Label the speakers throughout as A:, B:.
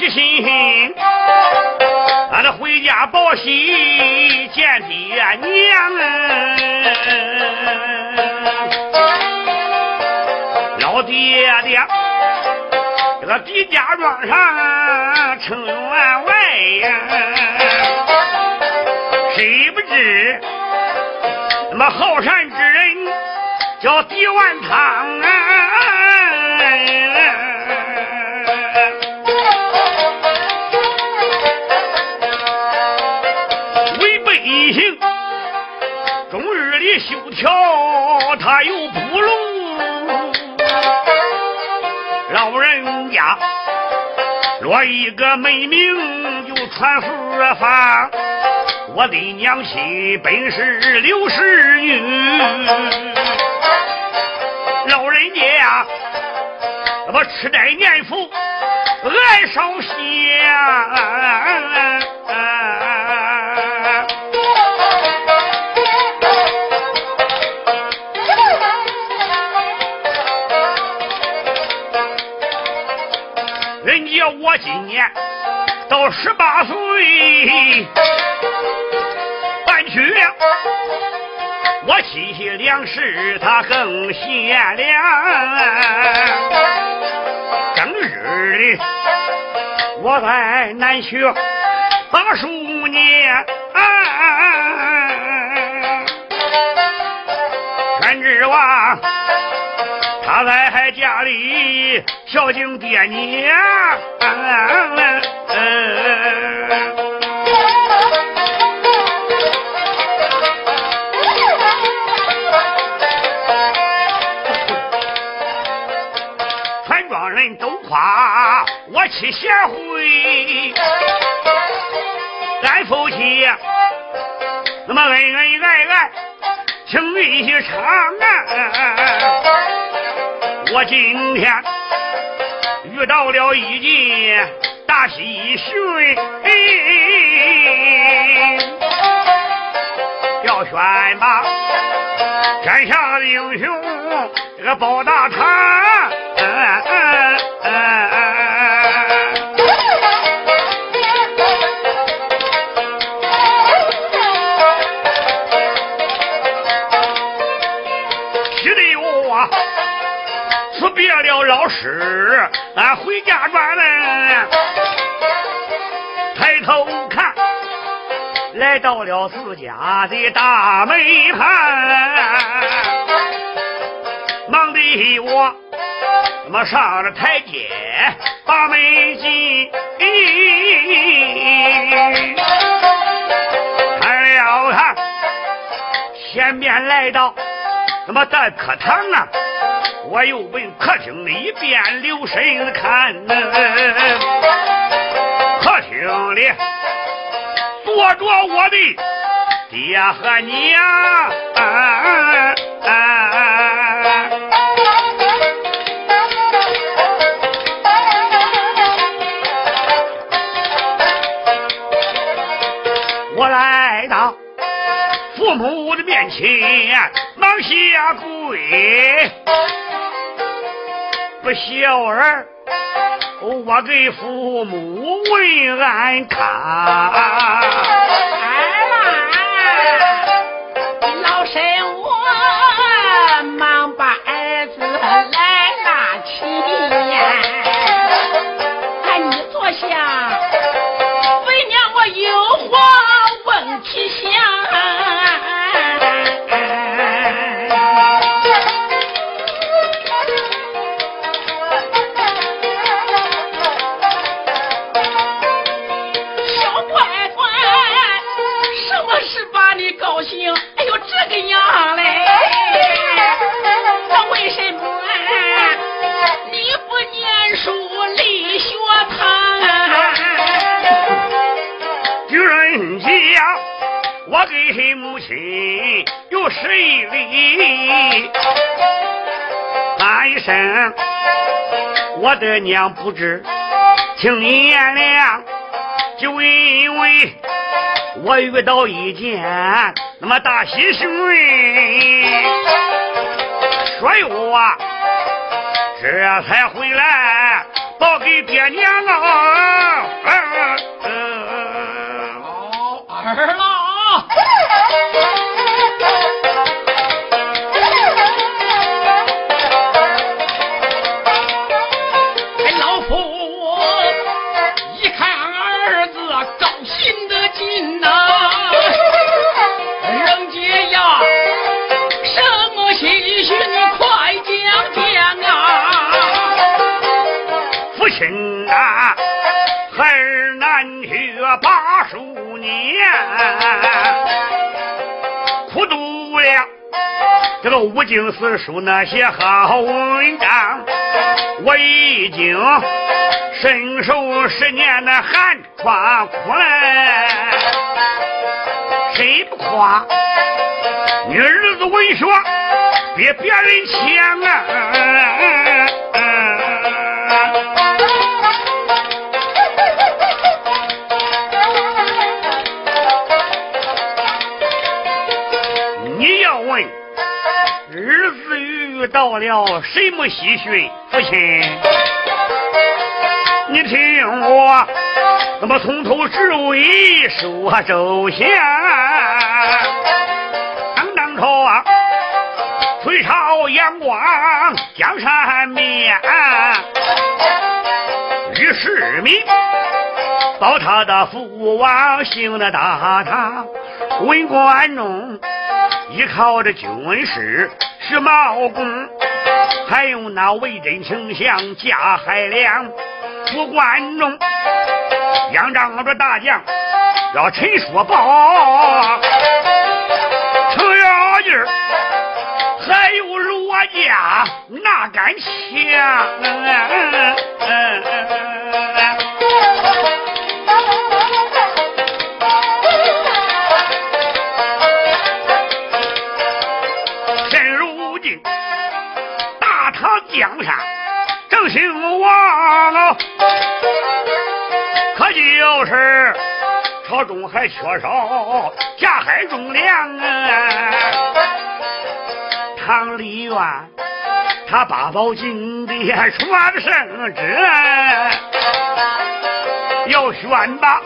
A: 一心俺得回家报喜见爹娘啊，老爹爹这个比家庄上称员外呀，谁不知那么好善之人叫狄万汤啊？瞧，他又不聋。老人家落一个美名，就传四方。我的娘亲本是刘氏女，老人家呀，我痴呆念佛，爱烧香。人家我今年到十八岁，办去了。我妻媳两世，她更贤良。正日里，我在南学八数年，啊全指望他在家里孝敬爹娘。全庄人都夸我妻贤惠，俺夫妻那么恩恩爱爱，情义长啊！我今天遇到了一件大喜讯，要选拔天下的英雄，这个包大堂。气别了老师，俺回家转来。抬头看，来到了自家的大门旁，忙得我那么上了台阶把门进，看了看，前面来到那么在课堂啊。我又问客厅里边留神看呢，客厅里坐着我的爹和娘。我来到父母的面前，忙下跪。不孝儿，我给父母问安康。儿啊，
B: 老身
A: 我的娘不知，请你原谅，就因为我遇到一件那么大喜事，所以我这才回来报给爹娘啊。
B: 哦，儿郎。
A: 这个五经四书那些好文章，我已经身受十年的寒窗苦来，谁不夸？你儿子文学比别人强啊！遇到了什么喜讯？父亲，你听我，那么从头至尾说周详。当当初啊，隋朝阳光江山面，于世民保他的父王兴的大唐，文官中依靠着军事。徐茂公，还有那魏真丞相贾海良，副关中仰仗着大将要陈叔宝，程咬金还有罗家哪敢抢？朝中还缺少架海中粮啊！唐李渊他八宝金殿传圣旨，要选拔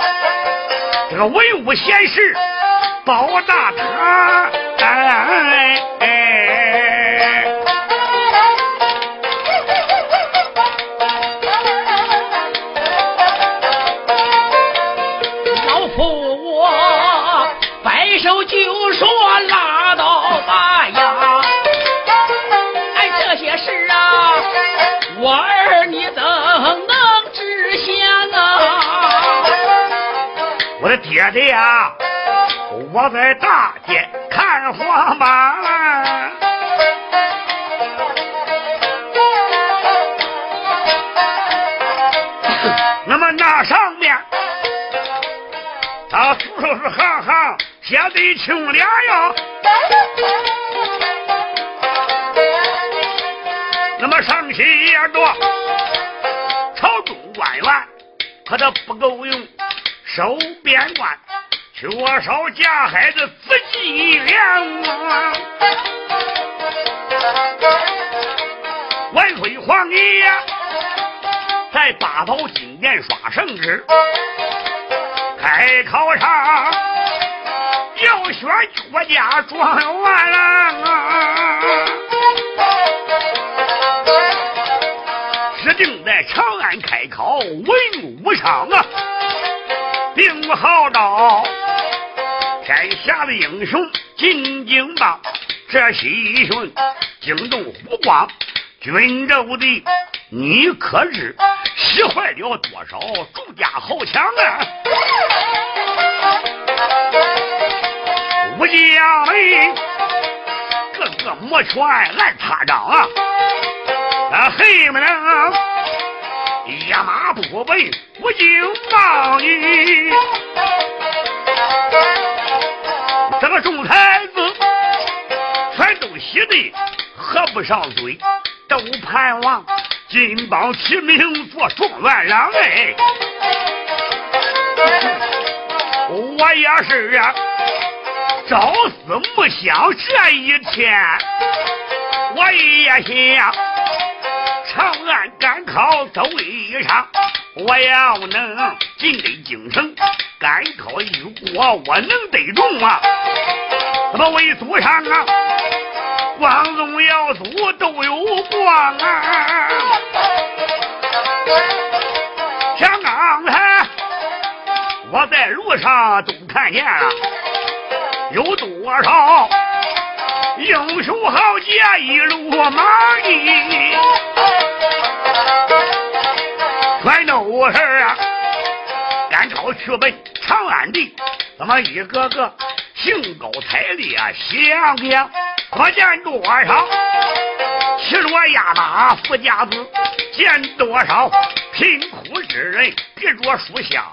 A: 这个文武贤士保大唐。爹爹呀，我在大街看花马，那么那上面，他字数是行行写的清廉呀，那么上写着朝中官员，可他不够用。收边关，缺少家孩子自己粮啊！万岁皇爷在八宝金殿刷圣旨，开考场要选国家状元啊！指定在长安开考文武商啊！并号召天下的英雄进京吧！这喜讯惊动湖广军州的，你可知使坏了多少朱家豪强啊！武将们个个摩拳来擦掌啊！啊，恨不能。压马不问无惊报你，这个众才子全都喜得合不上嘴。都盼望金榜题名做状元郎哎。我也是啊，朝思暮想这一天，我也想长安赶考走一场，我要能进得京城，赶考一过，我能得中啊！怎么为祖上啊，光宗耀祖都有光啊！想刚才我在路上都看见了，有多少英雄豪杰一路马的，全都是啊，赶超去奔长安的，怎么一个个？兴高采烈想想，可见多少骑着压马富家子，见多少贫苦之人别着书香，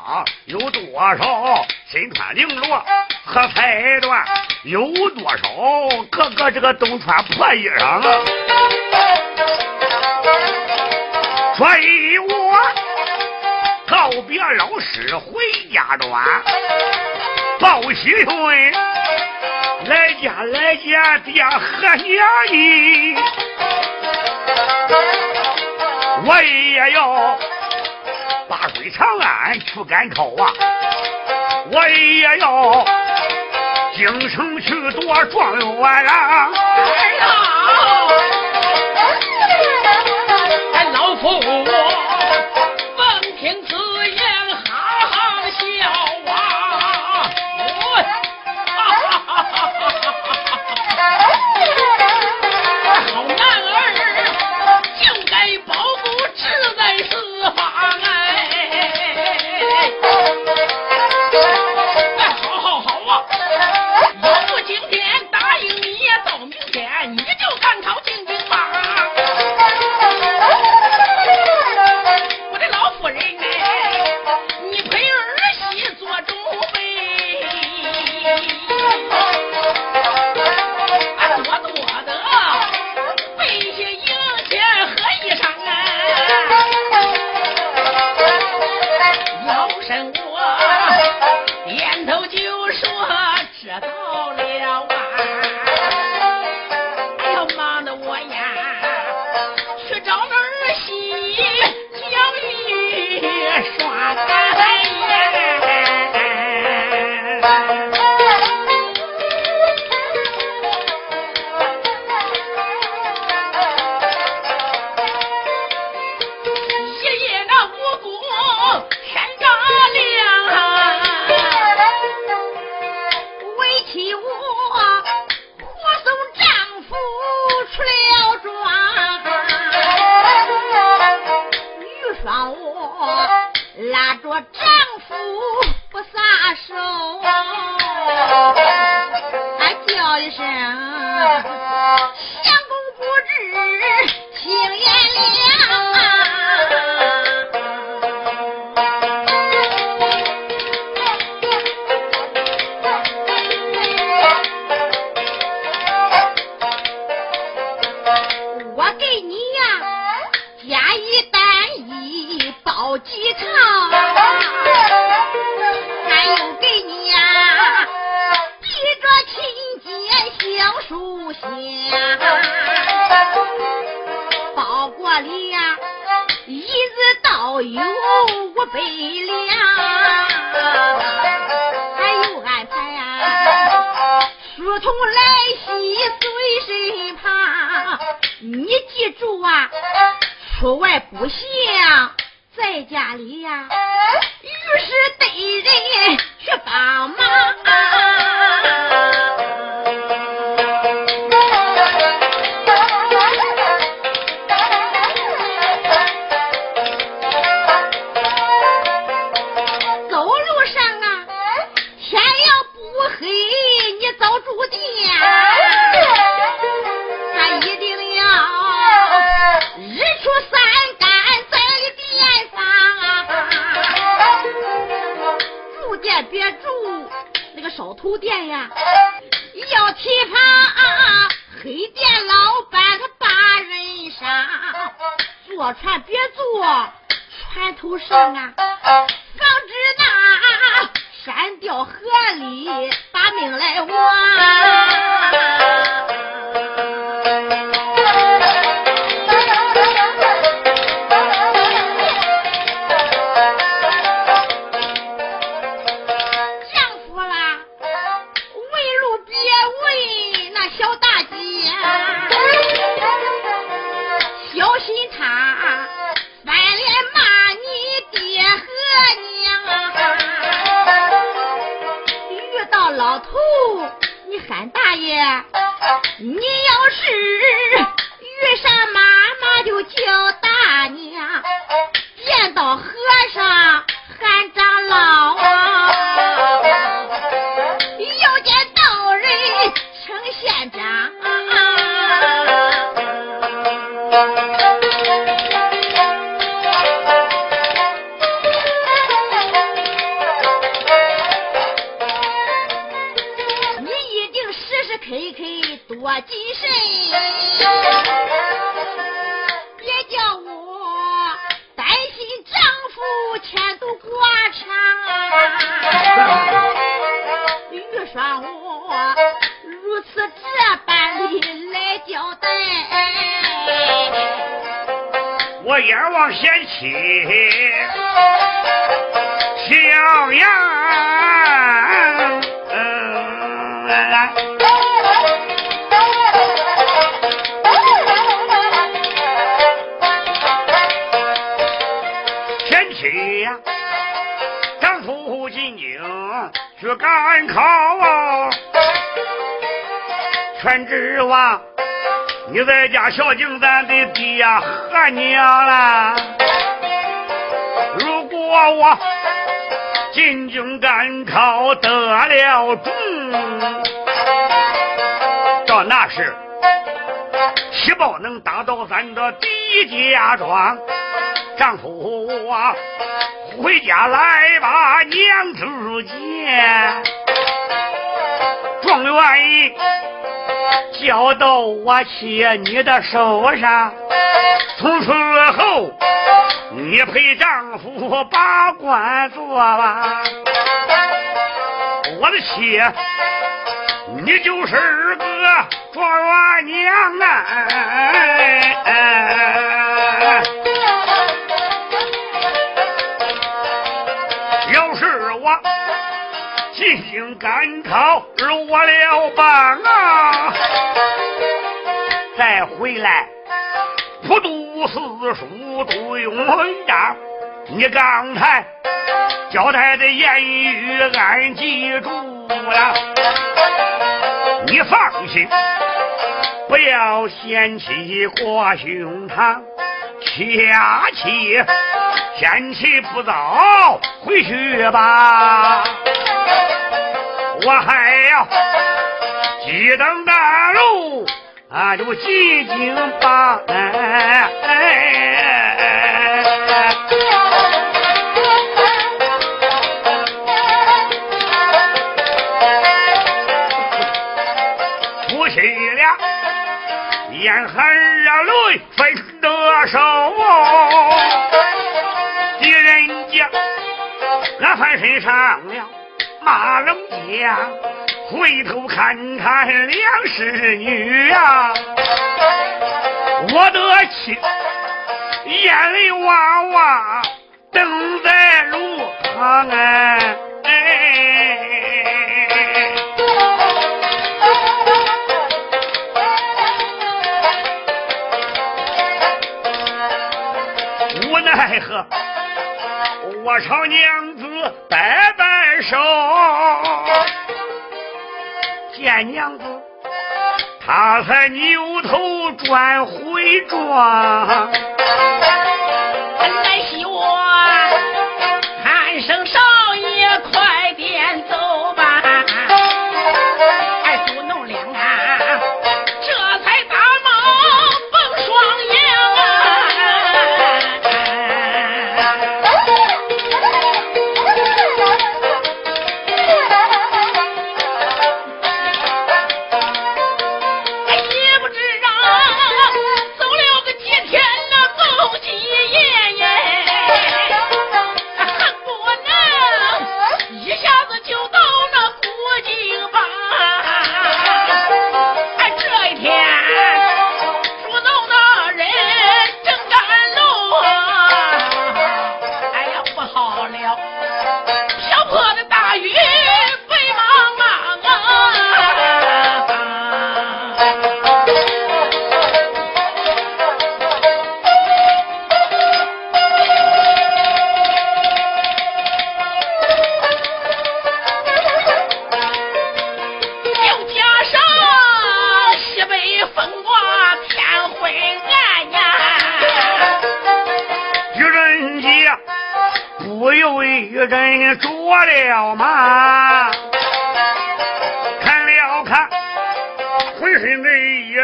A: 有多少身穿绫罗和彩缎，有多少个个这个都穿破衣裳啊！所以我告别老师回家转。报喜讯，来家来家爹和娘哩，我也要把归长安去赶考啊，我也要京城去夺状元啊！
B: 哎呀，俺老夫。要
C: 提防黑店老板他把人杀。
A: 你小呀，天气呀，丈夫进京去赶考啊，全指望你在家孝敬咱的爹和娘啦。如果我进京赶考得了中，到那时喜报能达到咱的嫡家庄，丈夫啊！回家来把娘子见，状元交到我妻你的手上，从此后你陪丈夫把官做吧，我的妻，你就是个状元娘啊！进京赶考落了榜啊，再回来不读四书读文章。你刚才交代的言语俺记住了，你放心，不要嫌弃过胸膛，下气天气不早，回去吧。我还要急登大路，啊，就进京吧。夫妻俩眼含热泪分得手，狄仁杰，俺翻身上了。马龙江，回头看看梁氏女啊，我的妻眼泪汪汪等在路旁哎，无奈何，我朝娘子拜拜。手见娘子，他才扭头转回庄。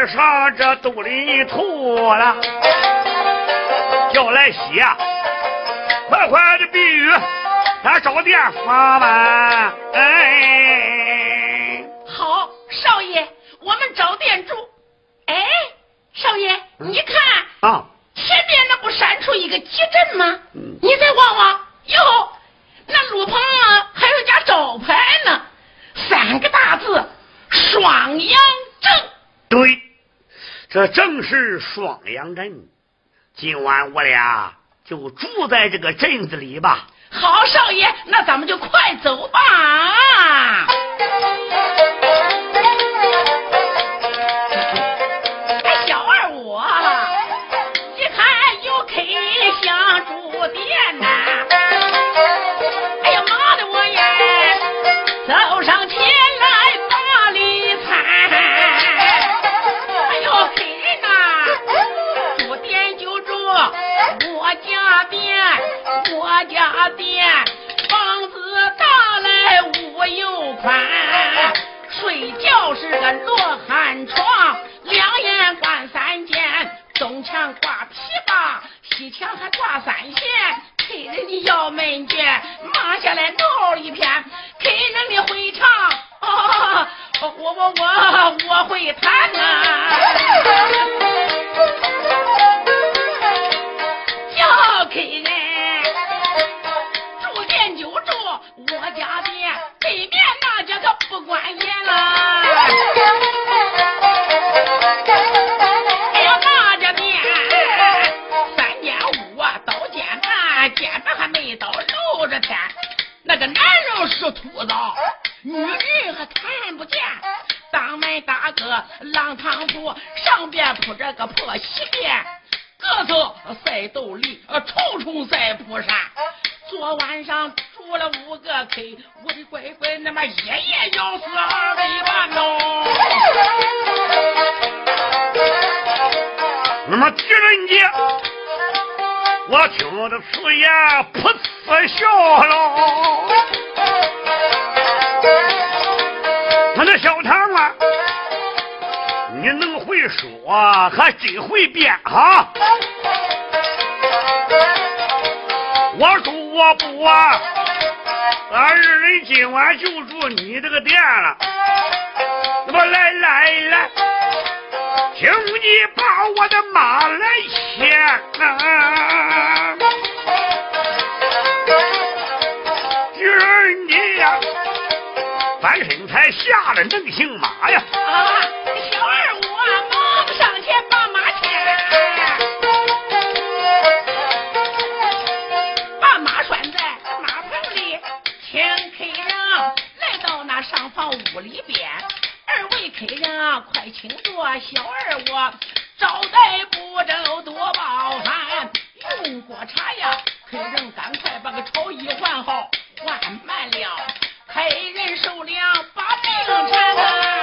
A: 衣裳这肚里吐了，叫来洗啊！快快的避雨，咱找店房吧。哎，
B: 好，少爷，我们找店住。哎，少爷，你看
A: 啊，
B: 前面那不闪出一个集镇吗？你再望望，哟，那路旁啊还有家招牌呢，三个大字“双阳镇”。
A: 对，这正是双阳镇。今晚我俩。就住在这个镇子里吧。
B: 好，少爷，那咱们就快走吧。我会
A: 听着此言，噗呲笑了。他那小唐啊。你能会说，还真会编哈！我说我不啊，俺二人今晚就住你这个店了。那么来来来，请你把我的马来牵啊！翻身才下了能行马呀！
B: 啊！小二我忙上前把马牵，把马拴在马棚里，请客人来到那上房屋里边。二位客人啊快请坐，小二我招待不周多包涵，用过茶呀，客人赶快把个朝衣换好，换慢了，黑人受凉把命缠。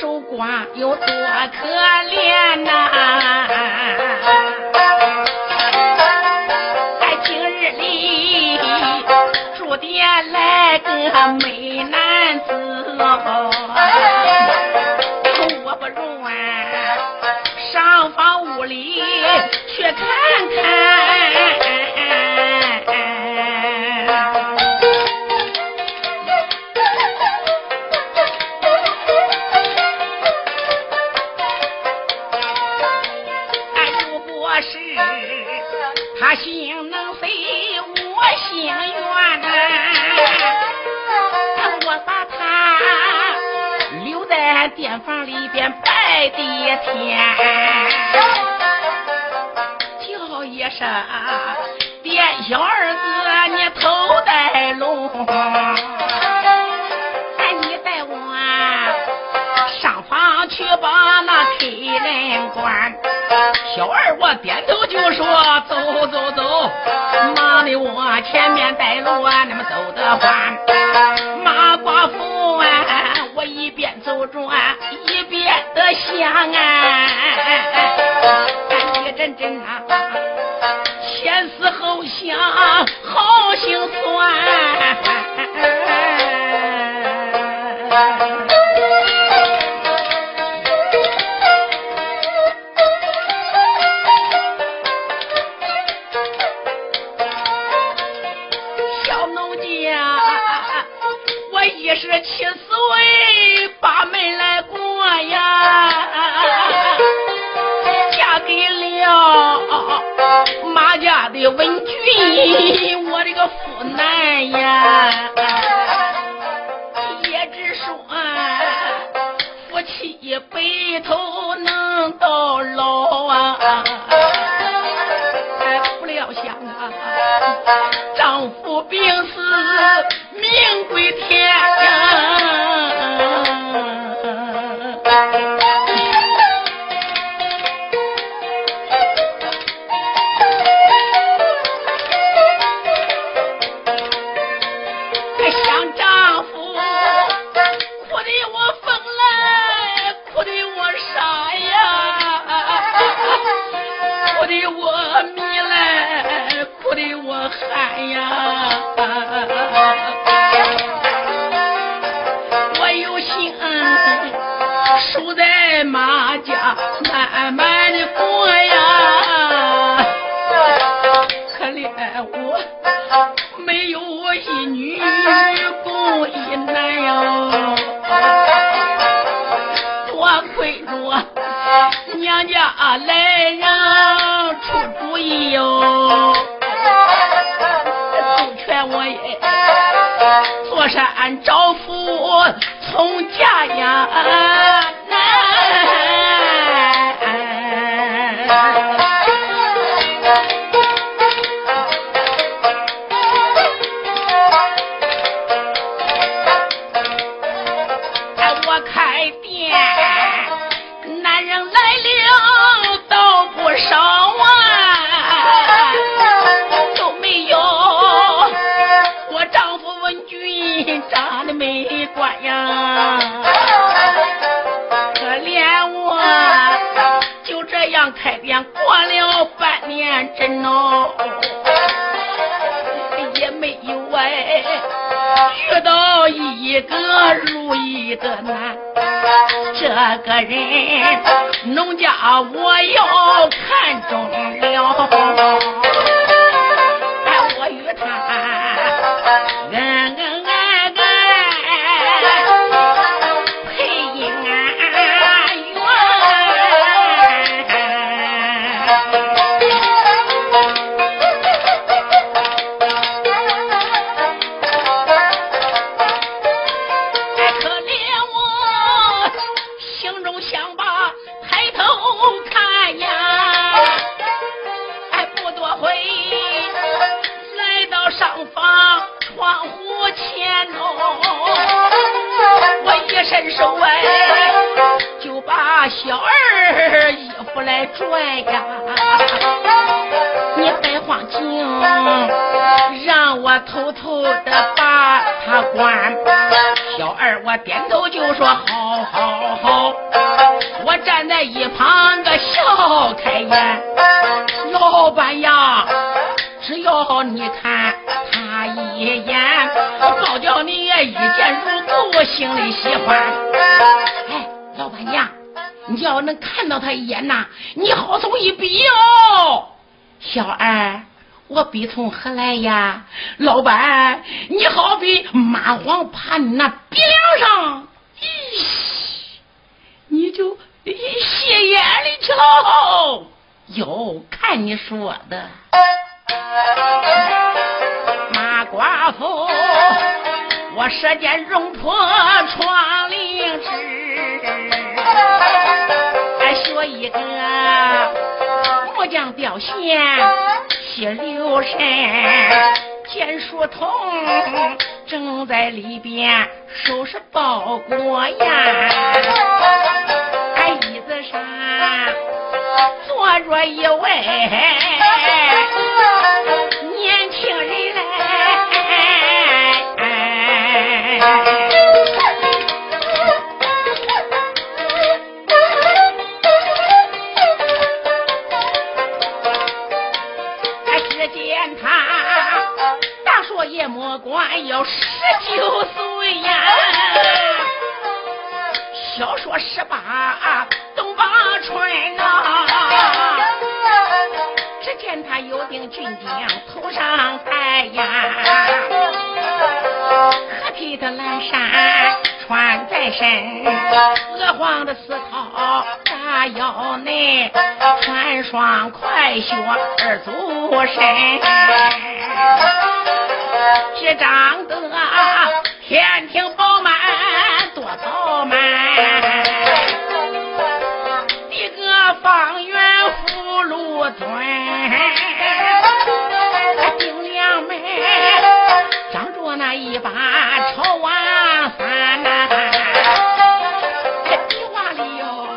B: 守寡有多可一阵阵啊，开店过了半年真哦，也没有哎遇到一个如意的男。这个人，农家我要看中了。帅呀！你别慌紧，让我偷偷的把他关。小二，我点头就说好，好，好。我站在一旁个笑开颜。老板呀，只要你看他一眼，保叫你一见如故，心里喜欢。哎，老板娘。你要能看到他一眼呐，你好走一比哦，小二，我比从何来呀？老板，你好比蚂蟥爬你那鼻梁上，咦，你就斜眼里瞧，哟，看你说的，马寡妇，我射箭容破窗棂纸。学一个木匠表现，血流神，剑书童正在里边收拾包裹呀。俺椅子上坐着一位年轻人来。莫管要十九岁呀，小说十八东方春呐。只见他有顶军顶头上戴呀，褐皮的蓝衫穿在身，鹅黄的丝绦扎腰内，穿双快靴二足身。只长得天庭饱满多饱满，一个方圆福禄尊，顶梁门长着那一把朝王伞呐，地瓦里哟，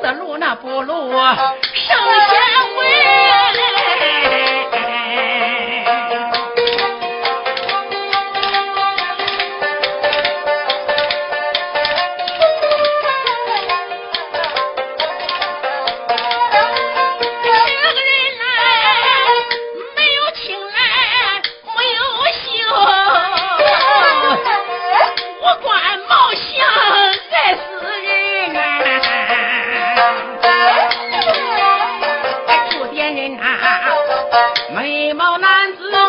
B: 四路那不路美貌男子。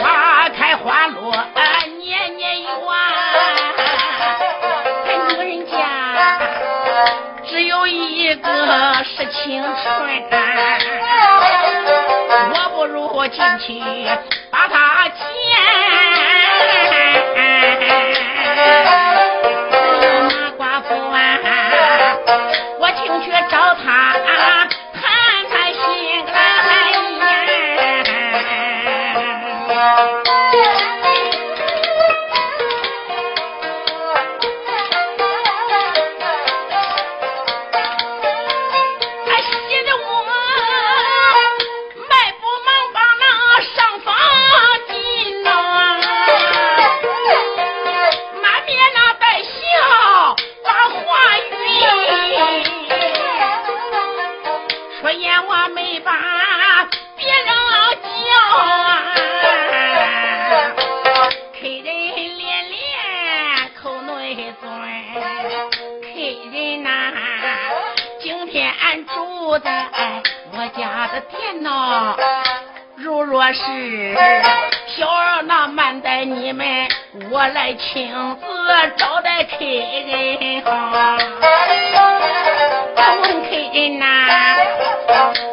B: 花开花落年年女人家只有一个是青春我不如进去来亲自招待客人好客人呐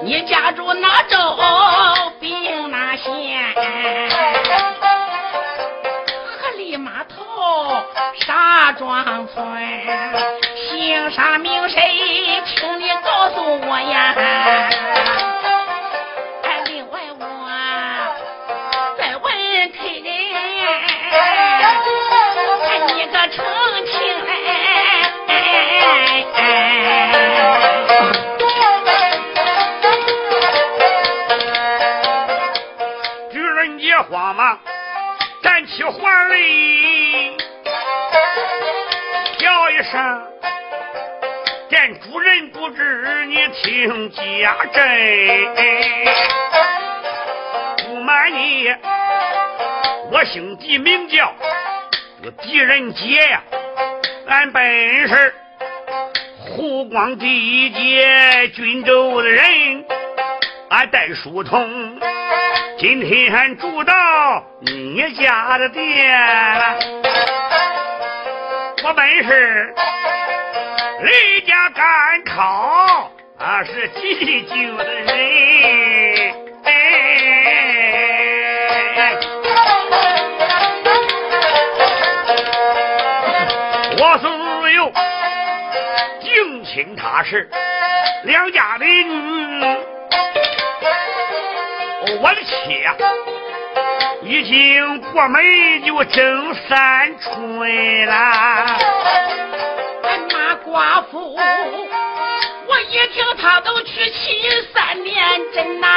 B: 你家住哪州并哪县河里码头沙庄村姓啥名谁请你告诉我呀
A: 不知你听家真，不瞒你，我姓狄，名叫这个狄仁杰呀，俺本是湖广第一届军州的人，俺带书童，今天住到你家的店了，我本是。离家赶考，啊是寂静的人。哎。我是有敬亲他事，两家的女。我的妻啊，已经过门就整三春了。
B: 马寡妇我一听他都娶妻三年真呐。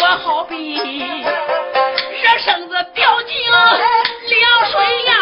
B: 我好比热生子掉进凉水呀